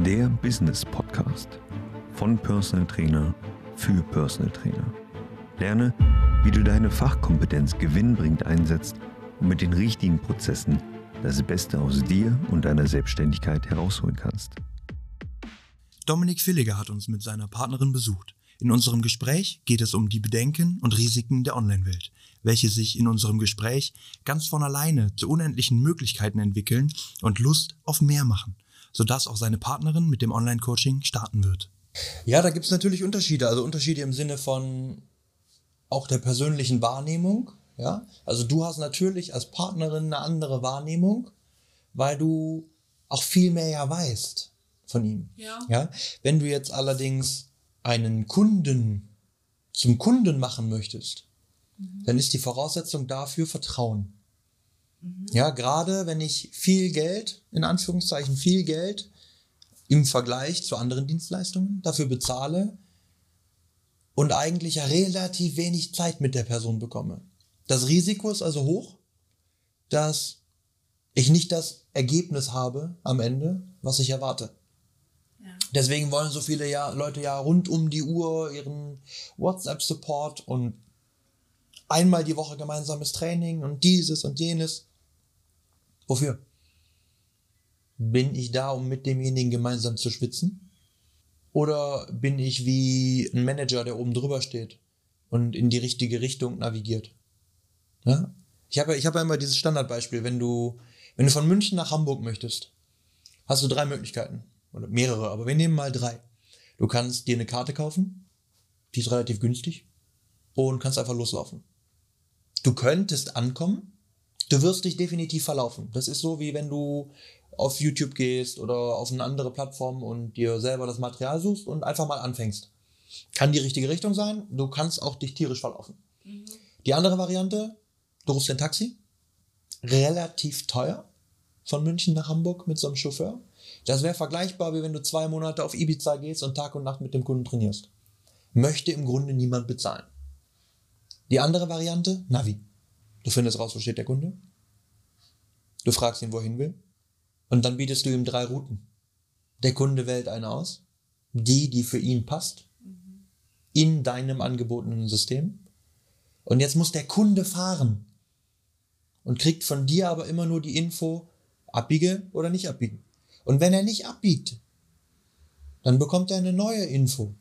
Der Business Podcast von Personal Trainer für Personal Trainer. Lerne, wie du deine Fachkompetenz gewinnbringend einsetzt und mit den richtigen Prozessen das Beste aus dir und deiner Selbstständigkeit herausholen kannst. Dominik Villiger hat uns mit seiner Partnerin besucht. In unserem Gespräch geht es um die Bedenken und Risiken der Online-Welt, welche sich in unserem Gespräch ganz von alleine zu unendlichen Möglichkeiten entwickeln und Lust auf mehr machen, sodass auch seine Partnerin mit dem Online-Coaching starten wird. Ja, da gibt es natürlich Unterschiede. Also Unterschiede im Sinne von auch der persönlichen Wahrnehmung. Ja, also du hast natürlich als Partnerin eine andere Wahrnehmung, weil du auch viel mehr ja weißt von ihm. Ja. Ja, wenn du jetzt allerdings einen Kunden zum Kunden machen möchtest, dann ist die Voraussetzung dafür Vertrauen. Ja, gerade wenn ich viel Geld, in Anführungszeichen viel Geld, im Vergleich zu anderen Dienstleistungen dafür bezahle und eigentlich ja relativ wenig Zeit mit der Person bekomme. Das Risiko ist also hoch, dass ich nicht das Ergebnis habe am Ende, was ich erwarte. Ja. Deswegen wollen so viele ja, Leute ja rund um die Uhr ihren WhatsApp-Support und einmal die Woche gemeinsames Training und dieses und jenes. Wofür? Bin ich da, um mit demjenigen gemeinsam zu schwitzen? Oder bin ich wie ein Manager, der oben drüber steht und in die richtige Richtung navigiert? Ja? Ich habe ich habe ja immer dieses Standardbeispiel, wenn du, wenn du von München nach Hamburg möchtest, hast du drei Möglichkeiten. Oder mehrere, aber wir nehmen mal drei. Du kannst dir eine Karte kaufen, die ist relativ günstig, und kannst einfach loslaufen. Du könntest ankommen, du wirst dich definitiv verlaufen. Das ist so, wie wenn du auf YouTube gehst oder auf eine andere Plattform und dir selber das Material suchst und einfach mal anfängst. Kann die richtige Richtung sein, du kannst auch dich tierisch verlaufen. Die andere Variante, du rufst ein Taxi, relativ teuer, von München nach Hamburg mit so einem Chauffeur. Das wäre vergleichbar, wie wenn du zwei Monate auf Ibiza gehst und Tag und Nacht mit dem Kunden trainierst. Möchte im Grunde niemand bezahlen. Die andere Variante, Navi. Du findest raus, wo steht der Kunde. Du fragst ihn, wo er hin will. Und dann bietest du ihm drei Routen. Der Kunde wählt eine aus. Die, die für ihn passt. In deinem angebotenen System. Und jetzt muss der Kunde fahren. Und kriegt von dir aber immer nur die Info, abbiege oder nicht abbiegen. Und wenn er nicht abbiegt, dann bekommt er eine neue Info.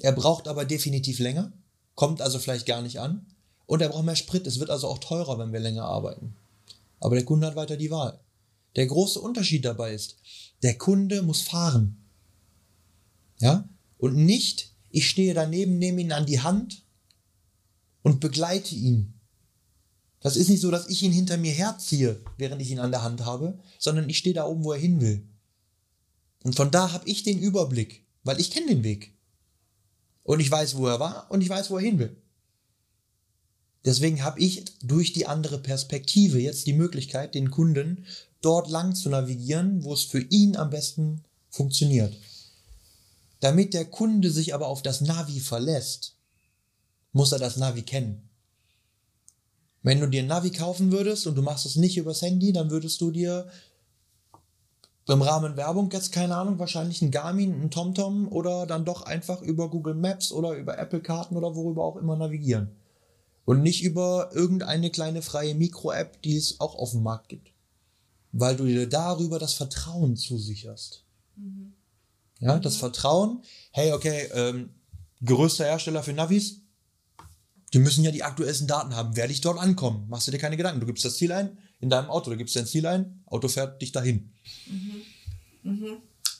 Er braucht aber definitiv länger, kommt also vielleicht gar nicht an und er braucht mehr Sprit. Es wird also auch teurer, wenn wir länger arbeiten. Aber der Kunde hat weiter die Wahl. Der große Unterschied dabei ist, der Kunde muss fahren. Ja? Und nicht, ich stehe daneben, nehme ihn an die Hand und begleite ihn. Das ist nicht so, dass ich ihn hinter mir herziehe, während ich ihn an der Hand habe, sondern ich stehe da oben, wo er hin will. Und von da habe ich den Überblick, weil ich kenne den Weg. Und ich weiß, wo er war und ich weiß, wo er hin will. Deswegen habe ich durch die andere Perspektive jetzt die Möglichkeit, den Kunden dort lang zu navigieren, wo es für ihn am besten funktioniert. Damit der Kunde sich aber auf das Navi verlässt, muss er das Navi kennen. Wenn du dir ein Navi kaufen würdest und du machst es nicht übers Handy, dann würdest du dir im Rahmen Werbung jetzt keine Ahnung, wahrscheinlich ein Garmin, ein TomTom oder dann doch einfach über Google Maps oder über Apple Karten oder worüber auch immer navigieren. Und nicht über irgendeine kleine freie Mikro-App, die es auch auf dem Markt gibt. Weil du dir darüber das Vertrauen zusicherst. Ja, das Vertrauen, hey, okay, ähm, größter Hersteller für Navis, die müssen ja die aktuellsten Daten haben. Werde ich dort ankommen? Machst du dir keine Gedanken. Du gibst das Ziel ein in deinem Auto, du gibst dein Ziel ein, Auto fährt dich dahin.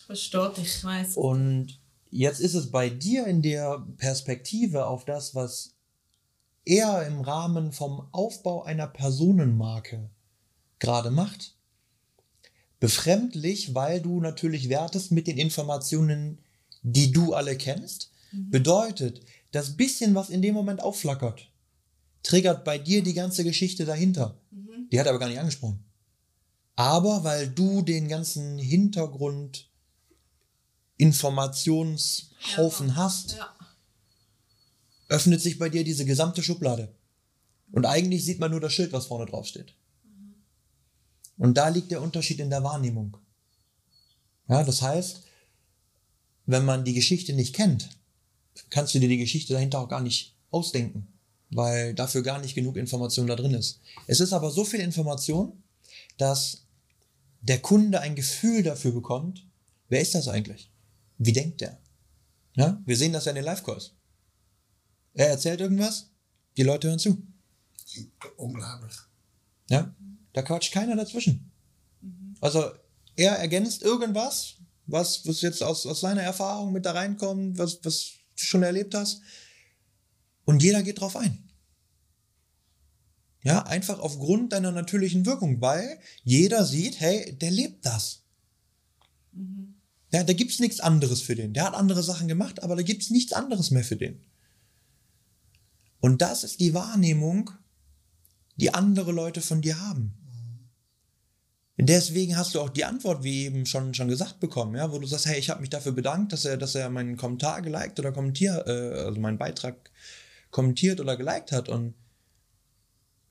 Versteht, ich weiß. Und jetzt ist es bei dir in der Perspektive auf das, was er im Rahmen vom Aufbau einer Personenmarke gerade macht, befremdlich, weil du natürlich wertest mit den Informationen, die du alle kennst. Bedeutet, das bisschen, was in dem Moment aufflackert, triggert bei dir die ganze Geschichte dahinter. Die hat er aber gar nicht angesprochen. Aber weil du den ganzen Hintergrund Informationshaufen hast, Ja. Öffnet sich bei dir diese gesamte Schublade. Und eigentlich sieht man nur das Schild, was vorne drauf steht. Und da liegt der Unterschied in der Wahrnehmung. Ja, das heißt, wenn man die Geschichte nicht kennt, kannst du dir die Geschichte dahinter auch gar nicht ausdenken, weil dafür gar nicht genug Information da drin ist. Es ist aber so viel Information, dass der Kunde ein Gefühl dafür bekommt, wer ist das eigentlich? Wie denkt der? Ja, wir sehen das ja in den Live-Calls. Er erzählt irgendwas, die Leute hören zu. Unglaublich. Ja, da quatscht keiner dazwischen. Also er ergänzt irgendwas, was, was jetzt aus, aus seiner Erfahrung mit da reinkommt, was, was du schon erlebt hast. Und jeder geht drauf ein. Ja, einfach aufgrund deiner natürlichen Wirkung, weil jeder sieht, hey, der lebt das. Ja, da gibt's nichts anderes für den. Der hat andere Sachen gemacht, aber da gibt's nichts anderes mehr für den. Und das ist die Wahrnehmung, die andere Leute von dir haben. Deswegen hast du auch die Antwort, wie eben schon, schon gesagt bekommen, ja, wo du sagst, hey, ich habe mich dafür bedankt, dass er, dass er meinen Kommentar geliked oder kommentiert, äh, also meinen Beitrag kommentiert oder geliked hat. Und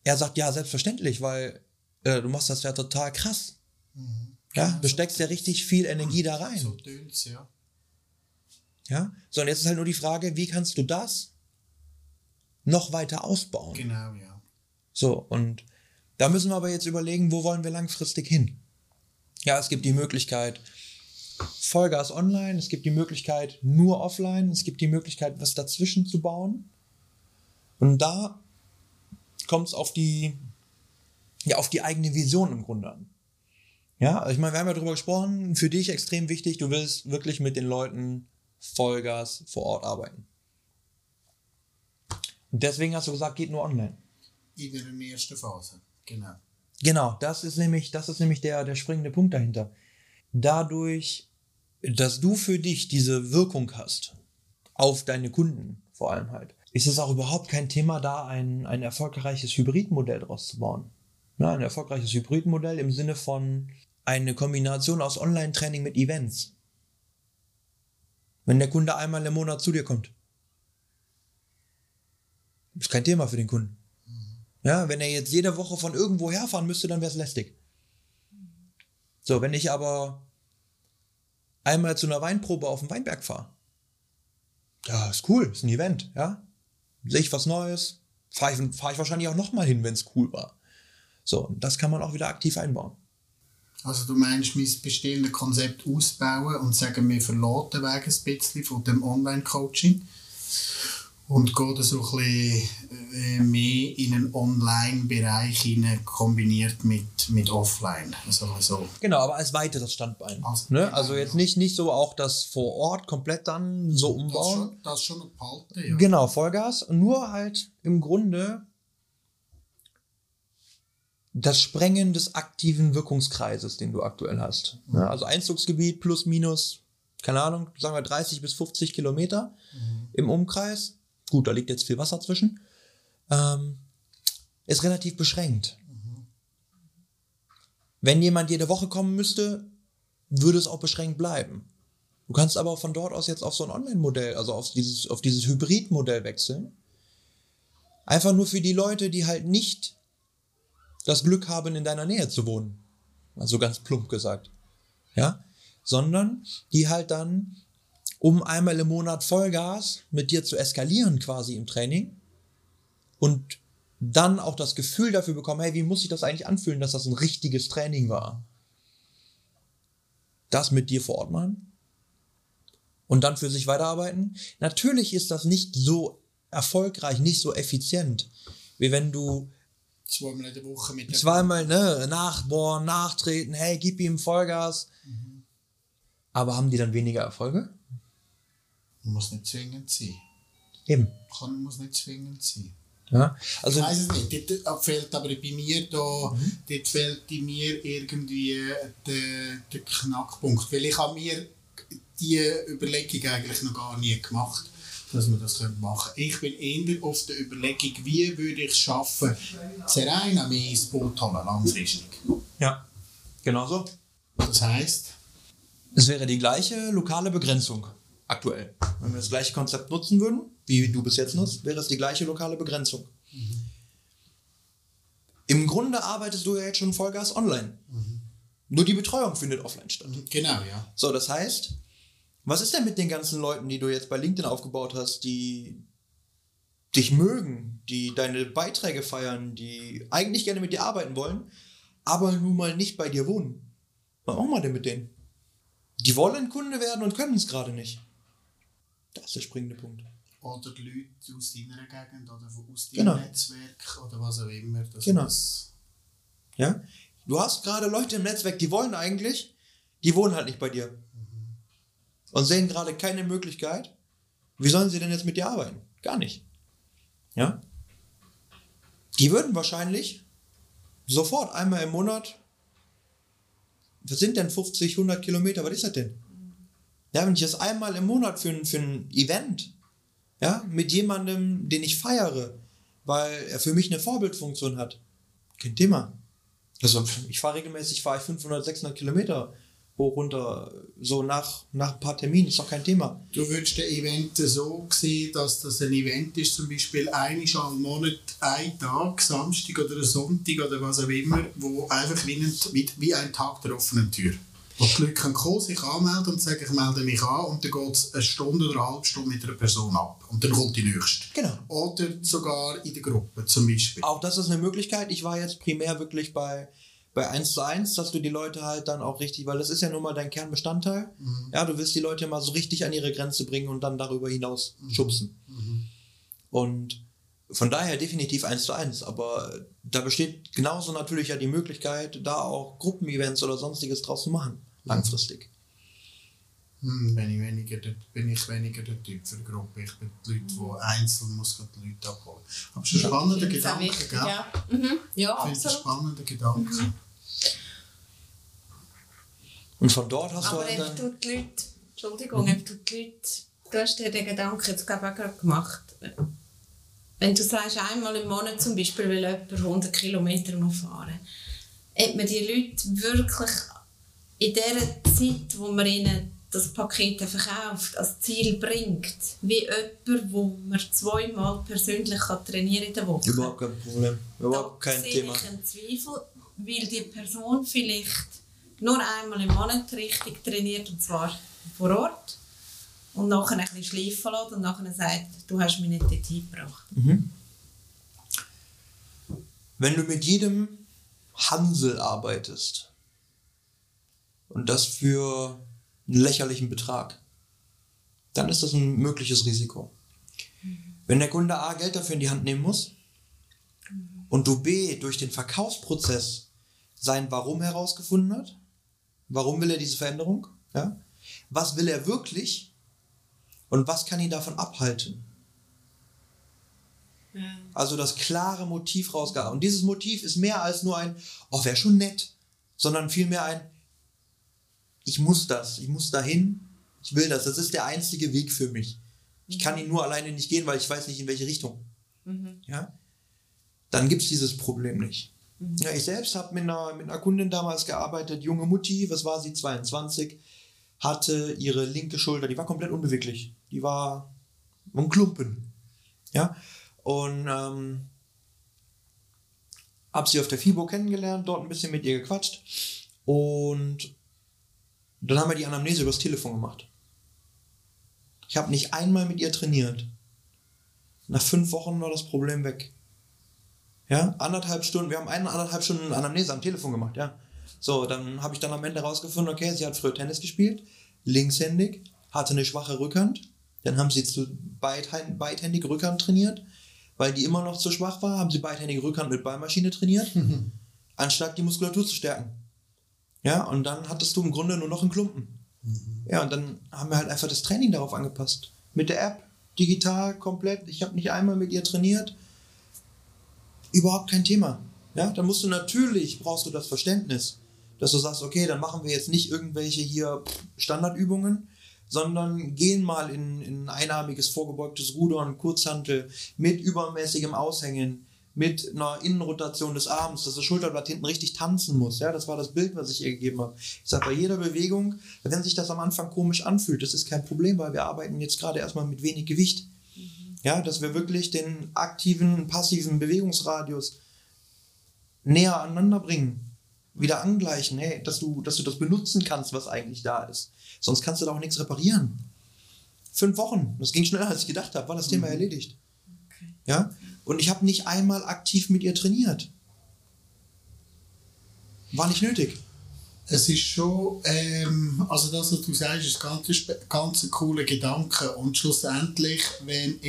er sagt, ja, selbstverständlich, weil äh, du machst das ja total krass. Ja, du steckst ja richtig viel Energie da rein. So tönt's, ja. Ja? So, und jetzt ist halt nur die Frage, wie kannst du das noch weiter ausbauen? Genau, ja. So, und da müssen wir aber jetzt überlegen, wo wollen wir langfristig hin? Ja, es gibt die Möglichkeit Vollgas online, es gibt die Möglichkeit nur offline, es gibt die Möglichkeit, was dazwischen zu bauen. Und da kommt es auf die, ja, auf die eigene Vision im Grunde an. Ja, also ich meine, wir haben ja darüber gesprochen, für dich extrem wichtig, du willst wirklich mit den Leuten Vollgas vor Ort arbeiten. Deswegen hast du gesagt, geht nur online. In der ersten Phase. Genau. Genau, das ist nämlich, das ist nämlich der, der springende Punkt dahinter. Dadurch, dass du für dich diese Wirkung hast, auf deine Kunden vor allem halt, ist es auch überhaupt kein Thema da, ein, ein erfolgreiches Hybridmodell draus zu bauen. Ja, ein erfolgreiches Hybridmodell im Sinne von eine Kombination aus Online-Training mit Events. Wenn der Kunde einmal im Monat zu dir kommt. Ist kein Thema für den Kunden. Ja, wenn er jetzt jede Woche von irgendwo herfahren müsste, dann wäre es lästig. So, wenn ich aber einmal zu einer Weinprobe auf den Weinberg fahre, ja, ist cool, ist ein Event, ja. Sehe ich was Neues, fahre ich, fahr ich wahrscheinlich auch nochmal hin, wenn es cool war. So, und das kann man auch wieder aktiv einbauen. Also du meinst, mein bestehendes Konzept ausbauen und sagen, wir verlassen den ein bisschen von dem Online-Coaching und gehen so ein bisschen äh, mehr in einen Online-Bereich hinein, kombiniert mit, mit Offline. Also, so. Genau, aber als weiteres Standbein. Also, ne? also jetzt nicht, nicht so auch das vor Ort komplett dann so Das umbauen. schon, das schon behalten, ja. Genau, Vollgas. Nur halt im Grunde das Sprengen des aktiven Wirkungskreises, den du aktuell hast. Ja, also Einzugsgebiet plus minus, keine Ahnung, sagen wir 30 bis 50 Kilometer im Umkreis. Gut, da liegt jetzt viel Wasser zwischen. Ähm, ist relativ beschränkt. Wenn jemand jede Woche kommen müsste, würde es auch beschränkt bleiben. Du kannst aber von dort aus jetzt auf so ein Online-Modell, also auf dieses, auf dieses Hybrid-Modell wechseln. Einfach nur für die Leute, die halt nicht das Glück haben, in deiner Nähe zu wohnen. Also ganz plump gesagt. Ja? Sondern die halt dann, um einmal im Monat Vollgas mit dir zu eskalieren quasi im Training und dann auch das Gefühl dafür bekommen, hey, wie muss sich das eigentlich anfühlen, dass das ein richtiges Training war? Das mit dir vor Ort machen und dann für sich weiterarbeiten. Natürlich ist das nicht so erfolgreich, nicht so effizient, wie wenn du Zweimal in der Woche mit der zweimal ne, nachbohren, nachtreten, hey, gib ihm Vollgas. Aber haben die dann weniger Erfolge? Muss nicht zwingend sein. Eben. Kann, muss nicht zwingend sein. Ja? Also, ich weiß es nicht. Dort fehlt aber bei mir da, dort fehlt in mir irgendwie der, der Knackpunkt. Weil ich habe mir diese Überlegung eigentlich noch gar nie gemacht, dass man das machen könnte. Ich bin eher auf der Überlegung, wie würde ich es schaffen, Zeraina mehr ins Boot holen, langfristig. ja, genau so. Das heisst, Es wäre die gleiche lokale Begrenzung aktuell. Wenn wir das gleiche Konzept nutzen würden, wie du bis jetzt nutzt, wäre es die gleiche lokale Begrenzung. Im Grunde arbeitest du ja jetzt schon Vollgas online. Nur die Betreuung findet offline statt. Genau, ja. So, das heißt, was ist denn mit den ganzen Leuten, die du jetzt bei LinkedIn aufgebaut hast, die dich mögen, die deine Beiträge feiern, die eigentlich gerne mit dir arbeiten wollen, aber nun mal nicht bei dir wohnen? Was machen wir denn mit denen? Die wollen Kunde werden und können es gerade nicht. Das ist der springende Punkt. Oder die Leute aus deiner Gegend oder aus deinem Genau. Netzwerk oder was auch immer. Das Genau. Ja? Du hast gerade Leute im Netzwerk, die wollen eigentlich, die wohnen halt nicht bei dir. Und sehen gerade keine Möglichkeit. Wie sollen sie denn jetzt mit dir arbeiten? Gar nicht. Ja? Die würden wahrscheinlich sofort einmal im Monat, was sind denn 50, 100 Kilometer, was ist das denn? Ja, wenn ich das einmal im Monat für für ein Event, ja, mit jemandem, den ich feiere, weil er für mich eine Vorbildfunktion hat, kein Thema. Also ich fahre regelmäßig, fahre ich 500, 600 Kilometer hoch, runter, so nach, nach ein paar Terminen, ist doch kein Thema. du würdest den Event so sehen, dass das ein Event ist, zum Beispiel einmal im Monat, ein Tag, Samstag oder Sonntag oder was auch immer, wo einfach wie ein, wie, wie ein Tag der offenen Tür. Die Leute können kommen, sich anmelden und sagen, ich melde mich an und dann geht es eine Stunde oder eine halbe Stunde mit einer Person ab. Und dann kommt die nächste. Genau. Oder sogar in der Gruppe zum Beispiel. Auch das ist eine Möglichkeit. Ich war jetzt primär wirklich bei, bei 1 zu 1, dass du die Leute halt dann auch richtig, weil das ist ja nun mal dein Kernbestandteil. Ja, du willst die Leute mal so richtig an ihre Grenze bringen und dann darüber hinaus schubsen. Und von daher definitiv 1 zu 1. Aber da besteht genauso natürlich ja die Möglichkeit, da auch Gruppenevents oder sonstiges draus zu machen. Langfristig. Hm, bin, ich weniger der, bin ich weniger der Typ für die Gruppe. Ich bin die Leute, die einzeln muss die Leute abholen. Aber es ist ein spannender auch Gedanke, wichtig, gell? ja. Mhm. Ja, Ich finde es ein spannender Gedanke. Und von dort hast Aber du halt dann. du die Leute, Entschuldigung, eben du die Leute, du hast dir den Gedanken jetzt glaube ich auch gerade gemacht. Wenn du sagst, einmal im Monat zum Beispiel will jemand 100 Kilometer noch fahren, hat man die Leute wirklich in der Zeit, wo man ihnen das Paket verkauft, als Ziel bringt, wie jemand, wo man zweimal persönlich kann trainieren in der Woche. Überhaupt kein Problem. Überhaupt kein sehe Thema. ich einen Zweifel, weil die Person vielleicht nur einmal im Monat richtig trainiert, und zwar vor Ort, und nachher ein bisschen schleifen lässt und nachher sagt, du hast mich nicht dorthin gebracht. Wenn du mit jedem Hansel arbeitest und das für einen lächerlichen Betrag, dann ist das ein mögliches Risiko. Wenn der Kunde A Geld dafür in die Hand nehmen muss und du B durch den Verkaufsprozess sein Warum herausgefunden hat, warum will er diese Veränderung, ja? was will er wirklich und was kann ihn davon abhalten, also das klare Motiv rausgearbeitet. Und dieses Motiv ist mehr als nur ein, oh, wäre schon nett, sondern vielmehr ein, ich muss das, ich muss dahin, ich will das, das ist der einzige Weg für mich. Ich kann ihn nur alleine nicht gehen, weil ich weiß nicht, in welche Richtung. Ja? Dann gibt es dieses Problem nicht. Ja, ich selbst habe mit einer, mit einer Kundin damals gearbeitet, junge Mutti, was war sie, 22, hatte ihre linke Schulter, die war komplett unbeweglich. Die war ein Klumpen. Ja, und ähm, habe sie auf der FIBO kennengelernt, dort ein bisschen mit ihr gequatscht. Und dann haben wir die Anamnese übers Telefon gemacht. Ich habe nicht einmal mit ihr trainiert. Nach fünf Wochen war das Problem weg. Ja, anderthalb Stunden, wir haben eine anderthalb Stunden Anamnese am Telefon gemacht, ja. So, dann habe ich dann am Ende rausgefunden, okay, sie hat früher Tennis gespielt, linkshändig, hatte eine schwache Rückhand. Dann haben sie zu beidhänd- beidhändig Rückhand trainiert, weil die immer noch zu schwach war, haben sie beidhändige Rückhand mit Ballmaschine trainiert, anstatt die Muskulatur zu stärken. Ja, und dann hattest du im Grunde nur noch einen Klumpen. Ja, und dann haben wir halt einfach das Training darauf angepasst. Mit der App, digital, komplett. Ich habe nicht einmal mit ihr trainiert. Überhaupt kein Thema. Ja, dann musst du natürlich, brauchst du das Verständnis, dass du sagst, okay, dann machen wir jetzt nicht irgendwelche hier Standardübungen, sondern gehen mal in, in ein einarmiges vorgebeugtes Rudern, Kurzhantel mit übermäßigem Aushängen, mit einer Innenrotation des Arms, dass das Schulterblatt hinten richtig tanzen muss. Ja, das war das Bild, was ich ihr gegeben habe. Ich sage, bei jeder Bewegung, wenn sich das am Anfang komisch anfühlt, das ist kein Problem, weil wir arbeiten jetzt gerade erstmal mit wenig Gewicht. Ja, dass wir wirklich den aktiven, passiven Bewegungsradius näher aneinander bringen. Wieder angleichen, hey, dass du, dass du das benutzen kannst, was eigentlich da ist. Sonst kannst du da auch nichts reparieren. Fünf Wochen, das ging schneller, als ich gedacht habe, war das Thema erledigt. Okay. Ja? Und ich habe nicht einmal aktiv mit ihr trainiert. War nicht nötig. Es ist schon, ähm, also das, was du sagst, ist ein ganz, ganz ein cooler Gedanke. Und schlussendlich, wenn,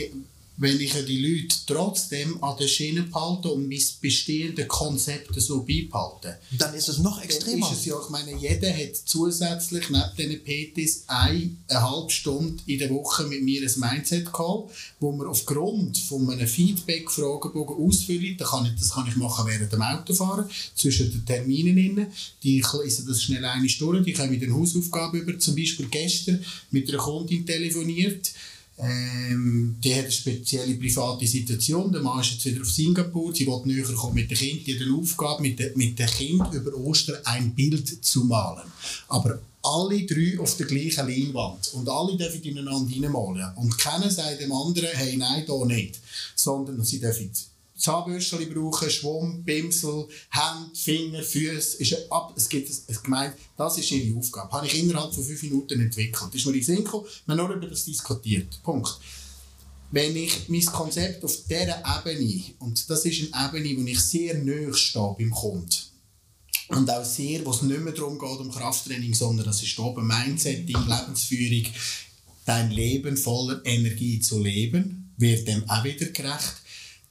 wenn ich die Leute trotzdem an der Schiene behalte und mein bestehendes Konzept so beibehalte, Dann ist es noch dann extremer. ist es ja, ich meine, jeder hat zusätzlich neben diesen PTs eine, eine halbe Stunde in der Woche mit mir ein Mindset-Call, wo wir aufgrund von einem Feedback-Fragebogen ausfüllen. Das kann, ich, das kann ich machen während dem Autofahren, zwischen den Terminen. Innen. Die ich lese das schnell eine Stunde, die kommen mit einer Hausaufgabe über. Zum Beispiel gestern mit einer Kundin telefoniert. Ähm, die hat eine spezielle private Situation. Der Mann ist jetzt wieder auf Singapur. Sie will näher kommen mit dem Kind. Die hat eine Aufgabe, mit, de, mit dem Kind über Ostern ein Bild zu malen. Aber alle drei auf der gleichen Leinwand. Und alle dürfen ineinander hineinmalen. Und keiner sagt dem anderen, hey, nein, da nicht. Sondern sie dürfen Zahnbürstchen brauchen, Schwamm, Pinsel, Hände, Finger, Füße. Ab, es gibt es gemeint, das ist ihre Aufgabe. Habe ich innerhalb von fünf Minuten entwickelt. Das ist mir in Sinn gekommen, wir haben nur über das diskutiert. Punkt. Wenn ich mein Konzept auf dieser Ebene, und das ist eine Ebene, wo ich sehr nahe stehe beim Kunden, und auch sehr, wo es nicht mehr darum geht, um Krafttraining, sondern das ist oben Mindsetting, Lebensführung, dein Leben voller Energie zu leben, wird dem auch wieder gerecht.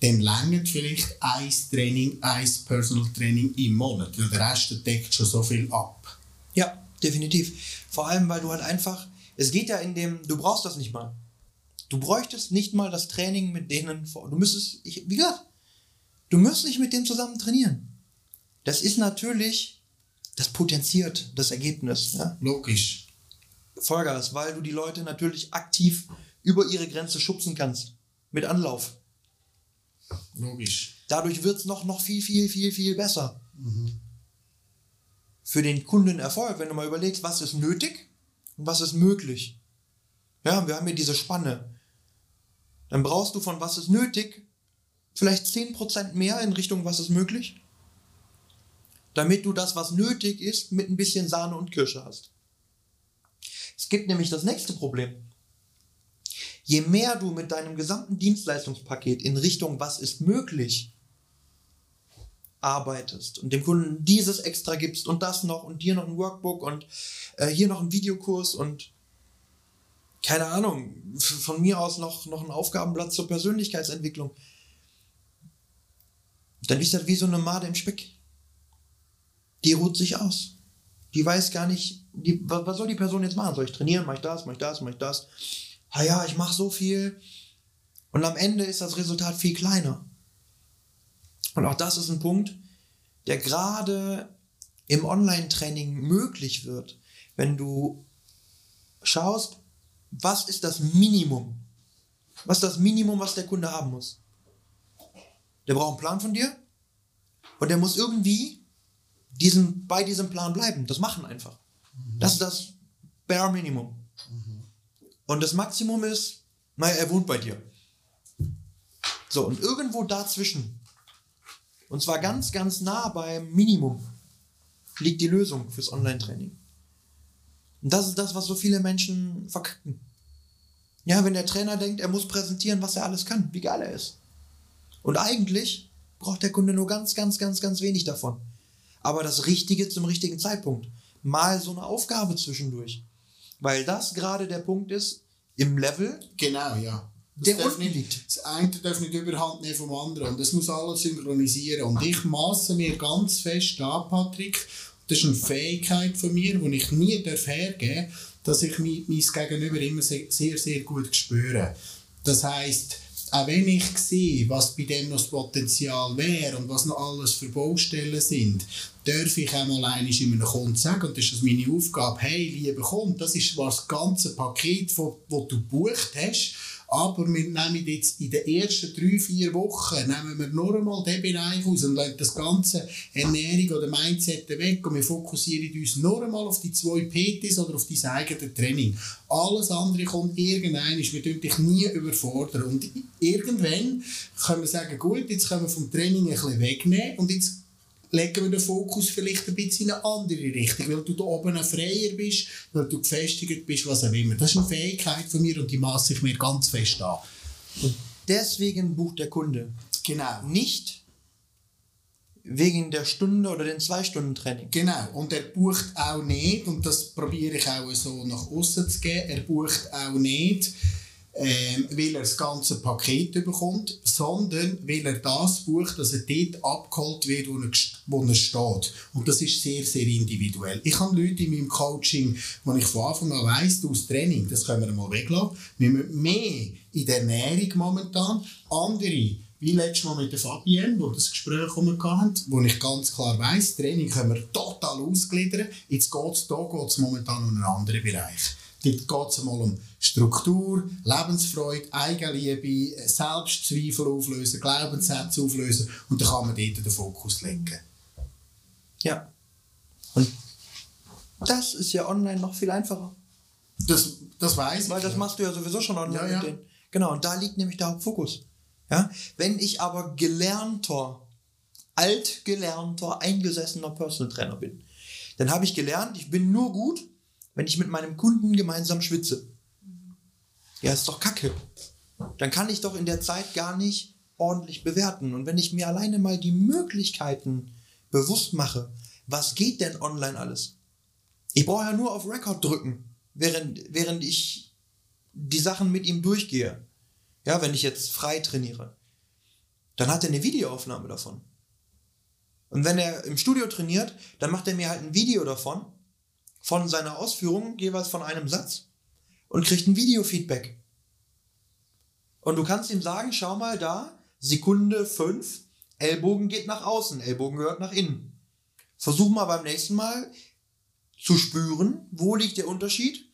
Dann längert vielleicht ein Training, ein Personal Training im Monat, weil der Rest deckt schon so viel ab. Ja, definitiv. Vor allem, weil du halt einfach, es geht ja in dem, du brauchst das nicht mal. Du bräuchtest nicht mal das Training mit denen vor. Du müsstest, ich, wie gesagt, du müsst nicht mit dem zusammen trainieren. Das ist natürlich, das potenziert das Ergebnis. Ja? Logisch. Vollgas, weil du die Leute natürlich aktiv über ihre Grenze schubsen kannst. Mit Anlauf. Logisch. Dadurch wird es noch, noch viel, viel, viel, viel besser. Für den Kundenerfolg, wenn du mal überlegst, was ist nötig und was ist möglich. Ja, wir haben hier diese Spanne. Dann brauchst du von was ist nötig vielleicht 10% mehr in Richtung was ist möglich, damit du das, was nötig ist, mit ein bisschen Sahne und Kirsche hast. Es gibt nämlich das nächste Problem. Je mehr du mit deinem gesamten Dienstleistungspaket in Richtung was ist möglich arbeitest und dem Kunden dieses extra gibst und das noch und hier noch ein Workbook und äh, hier noch ein Videokurs und keine Ahnung, von mir aus noch, noch ein Aufgabenblatt zur Persönlichkeitsentwicklung, dann ist das wie so eine Made im Speck. Die ruht sich aus. Die weiß gar nicht, die, was, was soll die Person jetzt machen? Soll ich trainieren? Mach ich das? Mach ich das? Mach ich das? Ah ja, ich mache so viel. Und am Ende ist das Resultat viel kleiner. Und auch das ist ein Punkt, der gerade im Online-Training möglich wird, wenn du schaust, was ist das Minimum? Was ist das Minimum, was der Kunde haben muss? Der braucht einen Plan von dir und der muss irgendwie diesen, bei diesem Plan bleiben. Das machen einfach. Das ist das Bare Minimum. Und das Maximum ist, naja, er wohnt bei dir. So, und irgendwo dazwischen, und zwar ganz, ganz nah beim Minimum, liegt die Lösung fürs Online-Training. Und das ist das, was so viele Menschen verkacken. Ja, wenn der Trainer denkt, er muss präsentieren, was er alles kann, wie geil er ist. Und eigentlich braucht der Kunde nur ganz, ganz, ganz, ganz wenig davon. Aber das Richtige zum richtigen Zeitpunkt. Mal so eine Aufgabe zwischendurch. Weil das gerade der Punkt ist, im Level, Genau, ja. Das darf nicht, das eine darf nicht überhand nehmen vom anderen. Und das muss alles synchronisieren. Und ich maße mir ganz fest an, Patrick, das ist eine Fähigkeit von mir, die ich nie darf hergeben darf, dass ich mein, mein Gegenüber immer sehr, sehr, sehr gut spüre. Das heisst, auch wenn ich sehe, was bei dem noch das Potenzial wäre und was noch alles für Baustellen sind, darf ich einmal einmal in einem Kunden sagen, und das ist meine Aufgabe, hey, lieber Kunde, das ist das ganze Paket, das du gebucht hast, aber wir nehmen jetzt in den ersten drei, vier Wochen nehmen wir nur einmal den Bereich aus und lassen das ganze Ernährung oder Mindset weg und wir fokussieren uns nur einmal auf die zwei PTs oder auf dein eigenes Training. Alles andere kommt irgendein, wir dürfen dich nie überfordern und irgendwann können wir sagen, gut, jetzt können wir vom Training ein bisschen wegnehmen und jetzt legen wir den Fokus vielleicht ein bisschen in eine andere Richtung, weil du da oben ein freier bist, weil du gefestigt bist, was auch immer. Das ist eine Fähigkeit von mir und die masse ich mir ganz fest an. Und deswegen bucht der Kunde. Genau. Nicht wegen der Stunde oder den zwei Stunden Training. Genau, und er bucht auch nicht, und das probiere ich auch so nach außen zu geben, er bucht auch nicht, ähm, weil er das ganze Paket bekommt, sondern weil er das bucht, dass er dort abgeholt wird, wo er, wo er steht. Und das ist sehr, sehr individuell. Ich habe Leute in meinem Coaching, wo ich von Anfang an weiss, das Training, das können wir mal weglassen. Wir müssen mehr in der Ernährung momentan, andere wie letztes Mal mit der Fabienne, wo das Gespräch hatten, wo ich ganz klar weiss, Training können wir total ausgliedern. Jetzt geht es da geht's momentan um einen anderen Bereich. Dort geht es einmal um Struktur, Lebensfreude, Eigenliebe, Selbstzweifel auflösen, Glaubenssätze auflösen und dann kann man dort den Fokus legen. Ja. Und das ist ja online noch viel einfacher. Das, das weiß ich. Weil das ja. machst du ja sowieso schon online Ja, ja. mit denen. Genau, und da liegt nämlich der Hauptfokus. Ja? Wenn ich aber gelernter, altgelernter, eingesessener Personal Trainer bin, dann habe ich gelernt, ich bin nur gut, wenn ich mit meinem Kunden gemeinsam schwitze. Ja, ist doch kacke. Dann kann ich doch in der Zeit gar nicht ordentlich bewerten. Und wenn ich mir alleine mal die Möglichkeiten bewusst mache, was geht denn online alles? Ich brauche ja nur auf Record drücken, während, während ich die Sachen mit ihm durchgehe. Ja, wenn ich jetzt frei trainiere. Dann hat er eine Videoaufnahme davon. Und wenn er im Studio trainiert, dann macht er mir halt ein Video davon, von seiner Ausführung, jeweils von einem Satz, und kriegt ein Videofeedback. Und du kannst ihm sagen, schau mal da, Sekunde 5, Ellbogen geht nach außen, Ellbogen gehört nach innen. Versuch mal beim nächsten Mal zu spüren, wo liegt der Unterschied,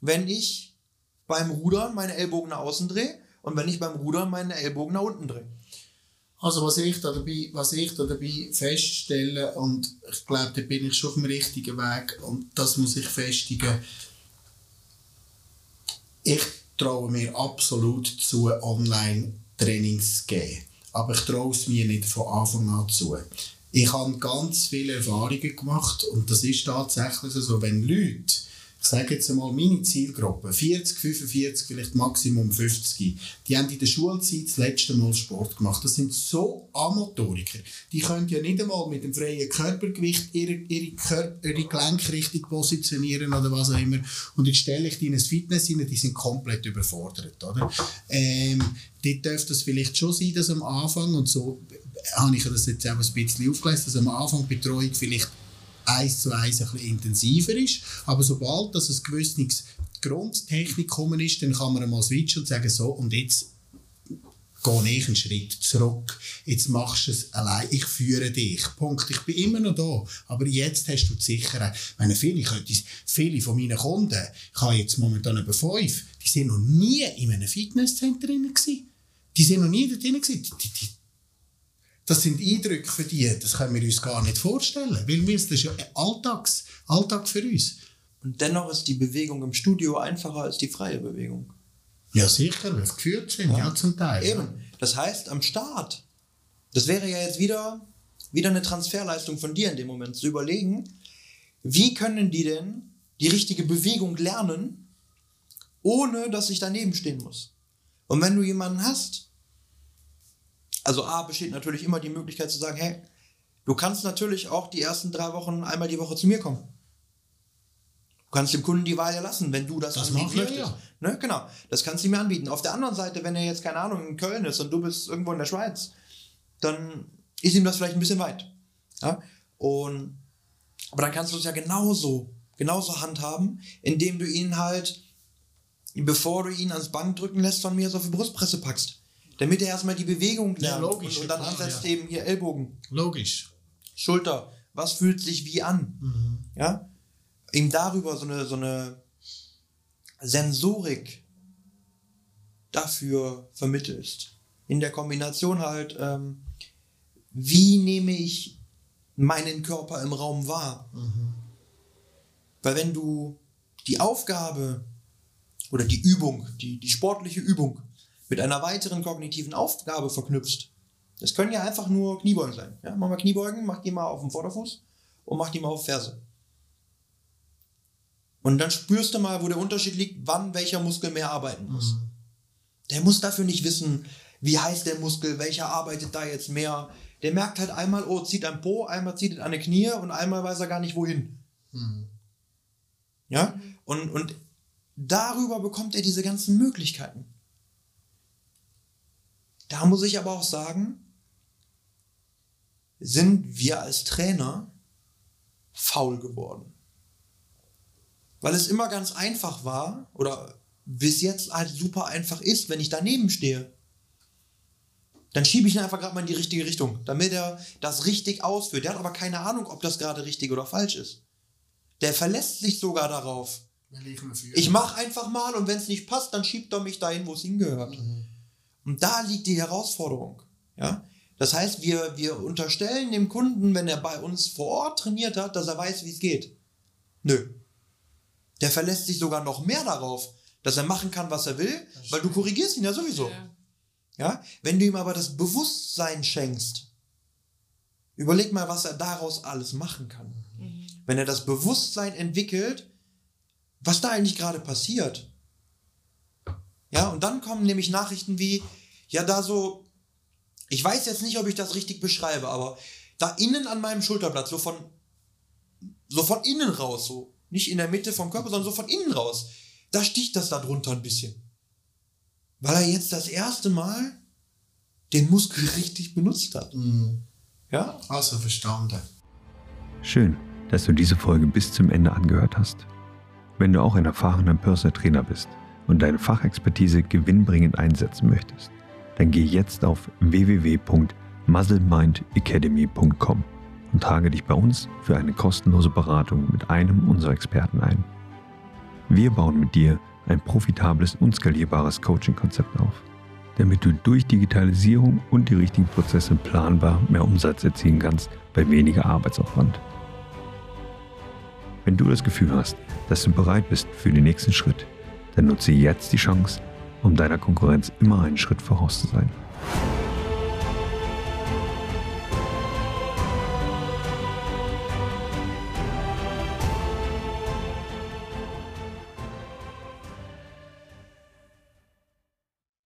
wenn ich beim Rudern meine Ellbogen nach außen drehe und wenn ich beim Rudern meine Ellbogen nach unten drehe. Also was ich da dabei, was ich da dabei feststelle, und ich glaube, da bin ich schon auf dem richtigen Weg, und das muss ich festigen, ich traue mir absolut zu, Online-Trainings zu geben. Aber ich traue es mir nicht von Anfang an zu. Ich habe ganz viele Erfahrungen gemacht und das ist tatsächlich so, wenn Leute, ich sage jetzt einmal meine Zielgruppe, 40, 45, vielleicht Maximum 50, die haben in der Schulzeit das letzte Mal Sport gemacht. Das sind so Amateuriker. Die können ja nicht einmal mit dem freien Körpergewicht ihre, ihre, Körper, ihre Gelenke positionieren oder was auch immer. Und jetzt stelle ich die in ein Fitness rein, die sind komplett überfordert. Oder? Ähm, dort dürfte es vielleicht schon sein, dass am Anfang, und so habe ich das jetzt auch ein bisschen aufgelesen, dass am Anfang Betreuung vielleicht eins zu eins ein intensiver ist. Aber sobald das ein gewisses Grundtechnikum ist, dann kann man mal switchen und sagen, so, und jetzt gehe ich einen Schritt zurück. Jetzt machst du es allein. Ich führe dich. Punkt. Ich bin immer noch da. Aber jetzt hast du die Sicherheit. Ich meine, viele, könnte, viele von meinen Kunden, ich habe jetzt momentan über fünf, die sind noch nie in einem Fitnesscenter drin gewesen. Die sind noch nie da drin gewesen. Die, die, das sind Eindrücke für die, das können wir uns gar nicht vorstellen. Weil wir, das ist ja Alltags, Alltag für uns. Und dennoch ist die Bewegung im Studio einfacher als die freie Bewegung. Ja, sicher, weil sie geführt sind, ja, zum Teil. Eben. Das heißt, am Start, das wäre ja jetzt wieder, wieder eine Transferleistung von dir in dem Moment, zu überlegen, wie können die denn die richtige Bewegung lernen, ohne dass ich daneben stehen muss. Und wenn du jemanden hast, also A besteht natürlich immer die Möglichkeit zu sagen, hey, du kannst natürlich auch die ersten drei Wochen einmal die Woche zu mir kommen. Du kannst dem Kunden die Wahl ja lassen, wenn du das, Das anbieten möchtest. ja. Ne, genau, das kannst du mir anbieten. Auf der anderen Seite, wenn er jetzt, keine Ahnung, in Köln ist und du bist irgendwo in der Schweiz, dann ist ihm das vielleicht ein bisschen weit. Ja? Und, aber dann kannst du es ja genauso, genauso handhaben, indem du ihn halt, bevor du ihn ans Band drücken lässt, von mir so auf die Brustpresse packst. Damit er erstmal die Bewegung Ja, lernt logisch, und, und ja, dann klar, ansetzt ja. eben hier Ellbogen, Logisch. Schulter. Was fühlt sich wie an? Mhm. Ja? Ihm darüber so eine, so eine Sensorik dafür vermittelst. In der Kombination halt, ähm, wie nehme ich meinen Körper im Raum wahr? Weil wenn du die Aufgabe oder die Übung, die, die sportliche Übung mit einer weiteren kognitiven Aufgabe verknüpfst, Das können ja einfach nur Kniebeugen sein. Ja, mach mal Kniebeugen, mach die mal auf den Vorderfuß und mach die mal auf Ferse. Und dann spürst du mal, wo der Unterschied liegt, wann welcher Muskel mehr arbeiten muss. Der muss dafür nicht wissen, wie heißt der Muskel, welcher arbeitet da jetzt mehr. Der merkt halt einmal, oh, zieht ein Po, einmal zieht er an die Knie und einmal weiß er gar nicht wohin. Ja? Und, und darüber bekommt er diese ganzen Möglichkeiten. Da muss ich aber auch sagen, sind wir als Trainer faul geworden. Weil es immer ganz einfach war, oder bis jetzt halt super einfach ist, wenn ich daneben stehe. Dann schiebe ich ihn einfach gerade mal in die richtige Richtung, damit er das richtig ausführt. Der hat aber keine Ahnung, ob das gerade richtig oder falsch ist. Der verlässt sich sogar darauf. Ich mache einfach mal und wenn es nicht passt, dann schiebt er mich dahin, wo es hingehört. Und da liegt die Herausforderung. Ja? Das heißt, wir, wir unterstellen dem Kunden, wenn er bei uns vor Ort trainiert hat, dass er weiß, wie es geht. Nö. Der verlässt sich sogar noch mehr darauf, dass er machen kann, was er will, weil du korrigierst ihn ja sowieso. Ja. Ja? Wenn du ihm aber das Bewusstsein schenkst, überleg mal, was er daraus alles machen kann. Wenn er das Bewusstsein entwickelt, was da eigentlich gerade passiert. Ja, und dann kommen nämlich Nachrichten wie, ja, da so, ich weiß jetzt nicht, ob ich das richtig beschreibe, aber da innen an meinem Schulterblatt, so von, so von innen raus, so, nicht in der Mitte vom Körper, sondern so von innen raus, da sticht das da drunter ein bisschen. Weil er jetzt das erste Mal den Muskel richtig benutzt hat. Ja? Also verstanden. Schön, dass du diese Folge bis zum Ende angehört hast. Wenn du auch ein erfahrener Personal Trainer bist und deine Fachexpertise gewinnbringend einsetzen möchtest, dann geh jetzt auf www.muzzlemindacademy.com und trage dich bei uns für eine kostenlose Beratung mit einem unserer Experten ein. Wir bauen mit dir ein profitables und skalierbares Coaching-Konzept auf, damit du durch Digitalisierung und die richtigen Prozesse planbar mehr Umsatz erzielen kannst bei weniger Arbeitsaufwand. Wenn du das Gefühl hast, dass du bereit bist für den nächsten Schritt, dann nutze jetzt die Chance, um deiner Konkurrenz immer einen Schritt voraus zu sein.